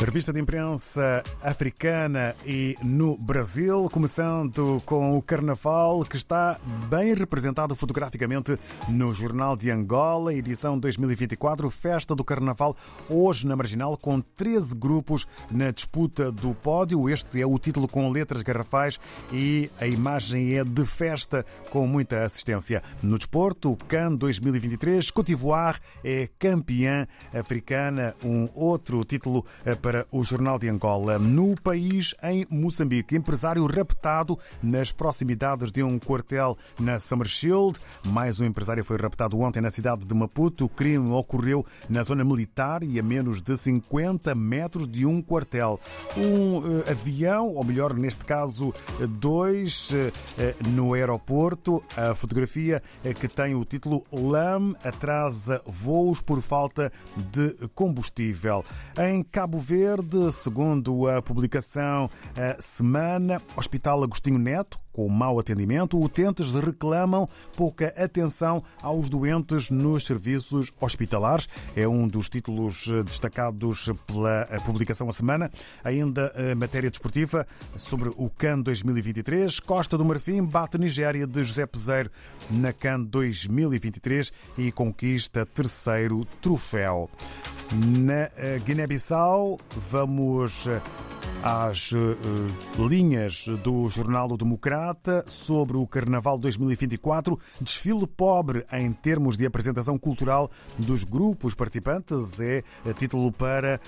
Revista de imprensa africana e no Brasil, começando com o Carnaval, que está bem representado fotograficamente no Jornal de Angola, edição 2024, Festa do Carnaval, hoje na Marginal, com 13 grupos na disputa do pódio. Este é o título com letras garrafais e a imagem é de festa com muita assistência. No desporto, CAN 2023, Cote d'Ivoire é campeã africana, um outro título para para o Jornal de Angola. No país, em Moçambique, empresário raptado nas proximidades de um quartel na Summershield. Mais um empresário foi raptado ontem na cidade de Maputo. O crime ocorreu na zona militar e a menos de 50 metros de um quartel. Um uh, avião, ou melhor, neste caso, dois, uh, no aeroporto. A fotografia que tem o título LAM atrasa voos por falta de combustível. Em Cabo Verde, Verde, segundo a publicação a Semana, Hospital Agostinho Neto, com mau atendimento, utentes reclamam pouca atenção aos doentes nos serviços hospitalares. É um dos títulos destacados pela publicação a semana. Ainda matéria desportiva sobre o CAN 2023. Costa do Marfim bate Nigéria de José Peseiro na CAN 2023 e conquista terceiro troféu. Na Guiné-Bissau, vamos às uh, linhas do Jornal o Democrata sobre o Carnaval 2024. Desfile pobre em termos de apresentação cultural dos grupos participantes é título para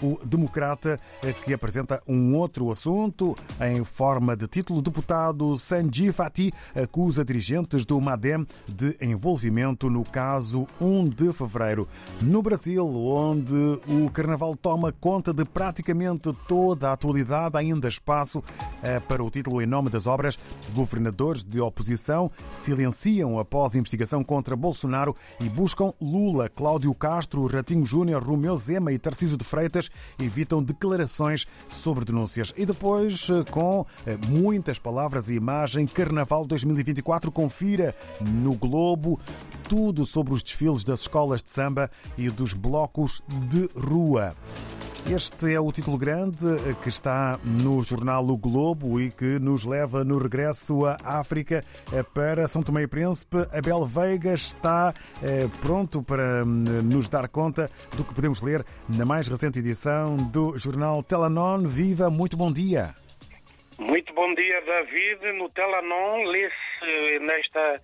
o Democrata, que apresenta um outro assunto. Em forma de título, deputado Sanji Fati acusa dirigentes do MADEM de envolvimento no caso 1 de fevereiro. No Brasil, onde o Carnaval toma conta de praticamente toda a atualidade, ainda espaço eh, para o título em nome das obras. Governadores de oposição silenciam após investigação contra Bolsonaro e buscam Lula, Cláudio Castro, Ratinho Júnior, Romeu Zema e Tarcísio de Freitas evitam declarações sobre denúncias. E depois, eh, com eh, muitas palavras e imagem, Carnaval 2024, confira no Globo tudo sobre os desfiles das escolas de samba e dos blocos de rua. Este é o título grande que está no jornal O Globo e que nos leva no regresso à África para São Tomé e Príncipe. Abel Veiga está eh, pronto para hum, nos dar conta do que podemos ler na mais recente edição do jornal Telanon. Viva, muito bom dia. Muito bom dia, David. No Telanon lê-se nesta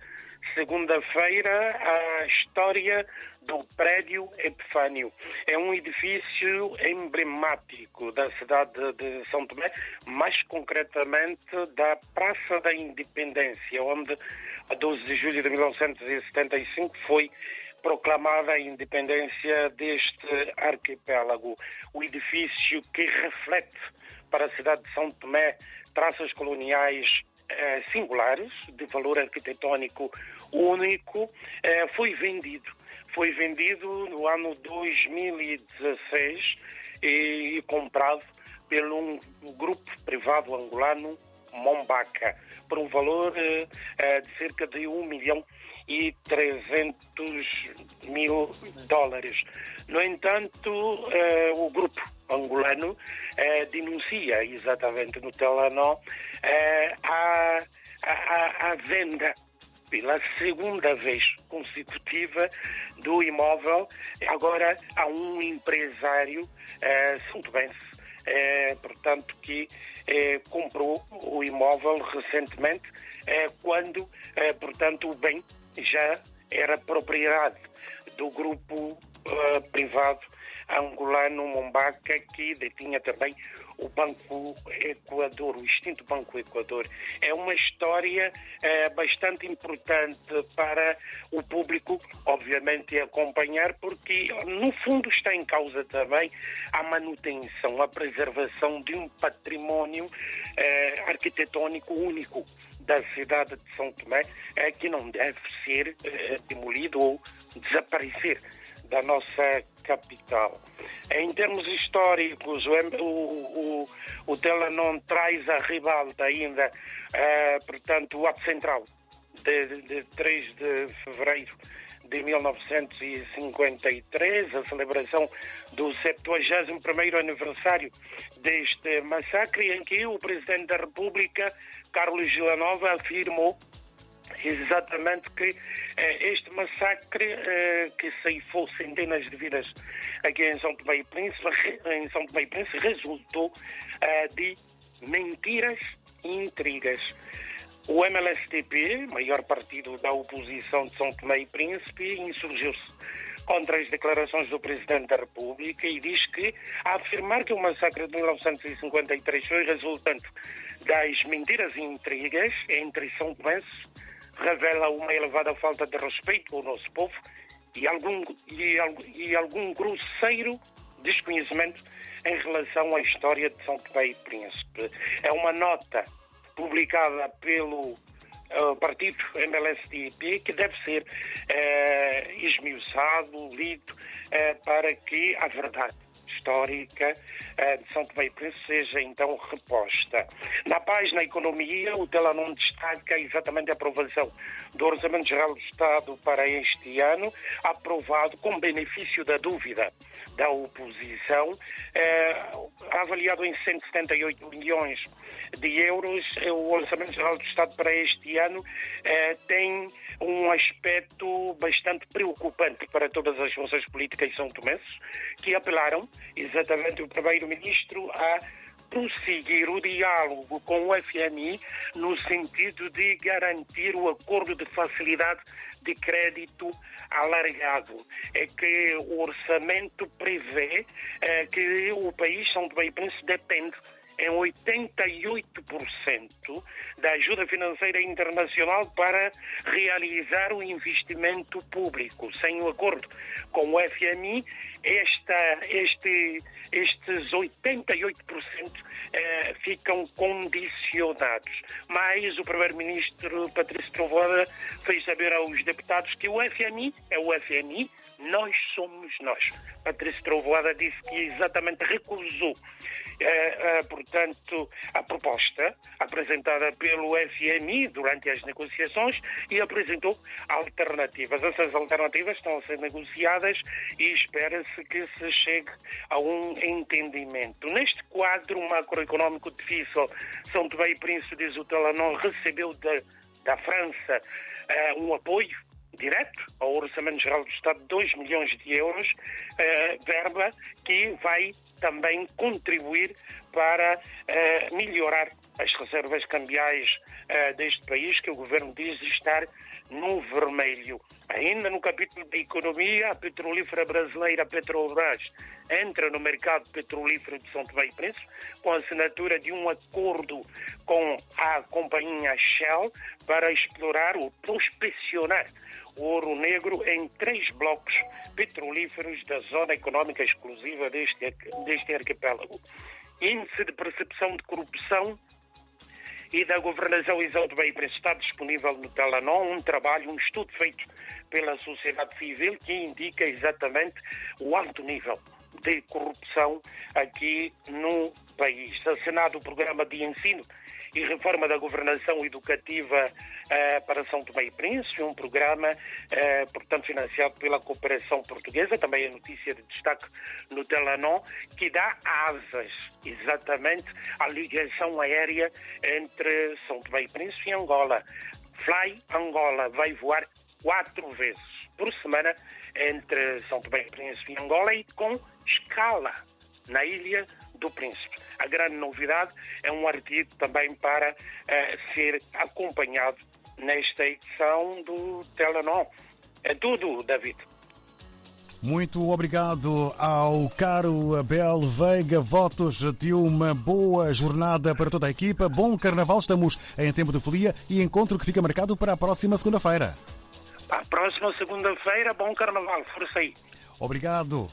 segunda-feira a história do prédio Epifânio. É um edifício emblemático da cidade de São Tomé, mais concretamente da Praça da Independência, onde a 12 de julho de 1975 foi proclamada a independência deste arquipélago. O edifício que reflete para a cidade de São Tomé traços coloniais eh, singulares, de valor arquitetónico único, eh, foi vendido. Foi vendido no ano 2016 e comprado pelo um grupo privado angolano, Mombaca, por um valor eh, de cerca de 1 milhão e 300 mil dólares. No entanto, o grupo angolano denuncia exatamente no Telenor a, a, a venda pela segunda vez consecutiva do imóvel, agora há um empresário eh, santobense, eh, portanto, que eh, comprou o imóvel recentemente, eh, quando, portanto, o bem já era propriedade do grupo privado angolano Mombaca, que detinha também o Banco Equador, o extinto Banco Equador. É uma história eh, bastante importante para o público, obviamente, acompanhar, porque no fundo está em causa também a manutenção, a preservação de um património eh, arquitetônico único da cidade de São Tomé, eh, que não deve ser demolido ou desaparecer da nossa capital. Em termos históricos, o, o, o Telanon traz a ribalta ainda, uh, portanto, o ato central de, de 3 de fevereiro de 1953, a celebração do 71º aniversário deste massacre, em que o Presidente da República, Carlos Villanova, afirmou exatamente que eh, este massacre eh, que ceifou centenas de vidas aqui em São Tomé e Príncipe, em São Tomé e Príncipe resultou eh, de mentiras e intrigas. O MLSTP, maior partido da oposição de São Tomé e Príncipe, insurgiu-se contra as declarações do Presidente da República e diz que, afirmar que o massacre de 1953 foi resultante das mentiras e intrigas entre São Tomé revela uma elevada falta de respeito ao nosso povo e algum, e, e algum grosseiro desconhecimento em relação à história de São Tomé e Príncipe. É uma nota publicada pelo uh, partido MLSTP que deve ser uh, esmiuçado, lido, uh, para que a verdade histórica de São Tomé e Príncipe seja então reposta. Na página Economia, o Telanon destaca exatamente a aprovação do Orçamento Geral do Estado para este ano, aprovado com benefício da dúvida da oposição, eh, avaliado em 178 milhões de euros. O Orçamento Geral do Estado para este ano eh, tem um aspecto bastante preocupante para todas as forças políticas são tomenses, que apelaram exatamente o Primeiro-Ministro a prosseguir o diálogo com o FMI no sentido de garantir o acordo de facilidade de crédito alargado. É que o orçamento prevê é, que o país, São Tomé e Príncipe, depende em 88% da ajuda financeira internacional para realizar o investimento público. Sem o acordo com o FMI, esta, este, estes 88% eh, ficam condicionados. Mas o Primeiro-Ministro Patrício Trovoada fez saber aos deputados que o FMI é o FMI, nós somos nós. Patrício Trovoada disse que exatamente recusou, eh, eh, portanto, a proposta apresentada pelo FMI durante as negociações e apresentou alternativas. Essas alternativas estão a ser negociadas e espera-se que se chegue a um entendimento. Neste quadro macroeconómico difícil, São Tomé e Príncipe, diz o Telanon, recebeu da, da França eh, um apoio direto ao Orçamento Geral do Estado 2 milhões de euros, eh, verba que vai também contribuir para eh, melhorar as reservas cambiais eh, deste país, que o Governo diz estar no vermelho. Ainda no capítulo de economia, a petrolífera brasileira Petrobras entra no mercado petrolífero de São Tomé e Príncipe com a assinatura de um acordo com a companhia Shell para explorar ou prospeccionar o ouro negro em três blocos petrolíferos da zona económica exclusiva deste, deste arquipélago. Índice de percepção de corrupção e da governação em São Tomé e Príncipe está disponível no Telanon um trabalho, um estudo feito pela sociedade civil que indica exatamente o alto nível de corrupção aqui no país. Assinado o programa de ensino e reforma da governação educativa uh, para São Tomé e Príncipe, um programa, uh, portanto, financiado pela cooperação portuguesa, também a notícia de destaque no Telanon, que dá asas exatamente à ligação aérea entre São Tomé e Príncipe e Angola. Fly Angola vai voar quatro vezes por semana entre São Tomé e Príncipe e Angola e com escala na ilha do Príncipe. A grande novidade é um artigo também para uh, ser acompanhado nesta edição do Telenon. É tudo, David. Muito obrigado ao caro Abel Veiga. Votos de uma boa jornada para toda a equipa. Bom carnaval. Estamos em tempo de folia e encontro que fica marcado para a próxima segunda-feira. A próxima segunda-feira, bom carnaval. Força aí. Obrigado.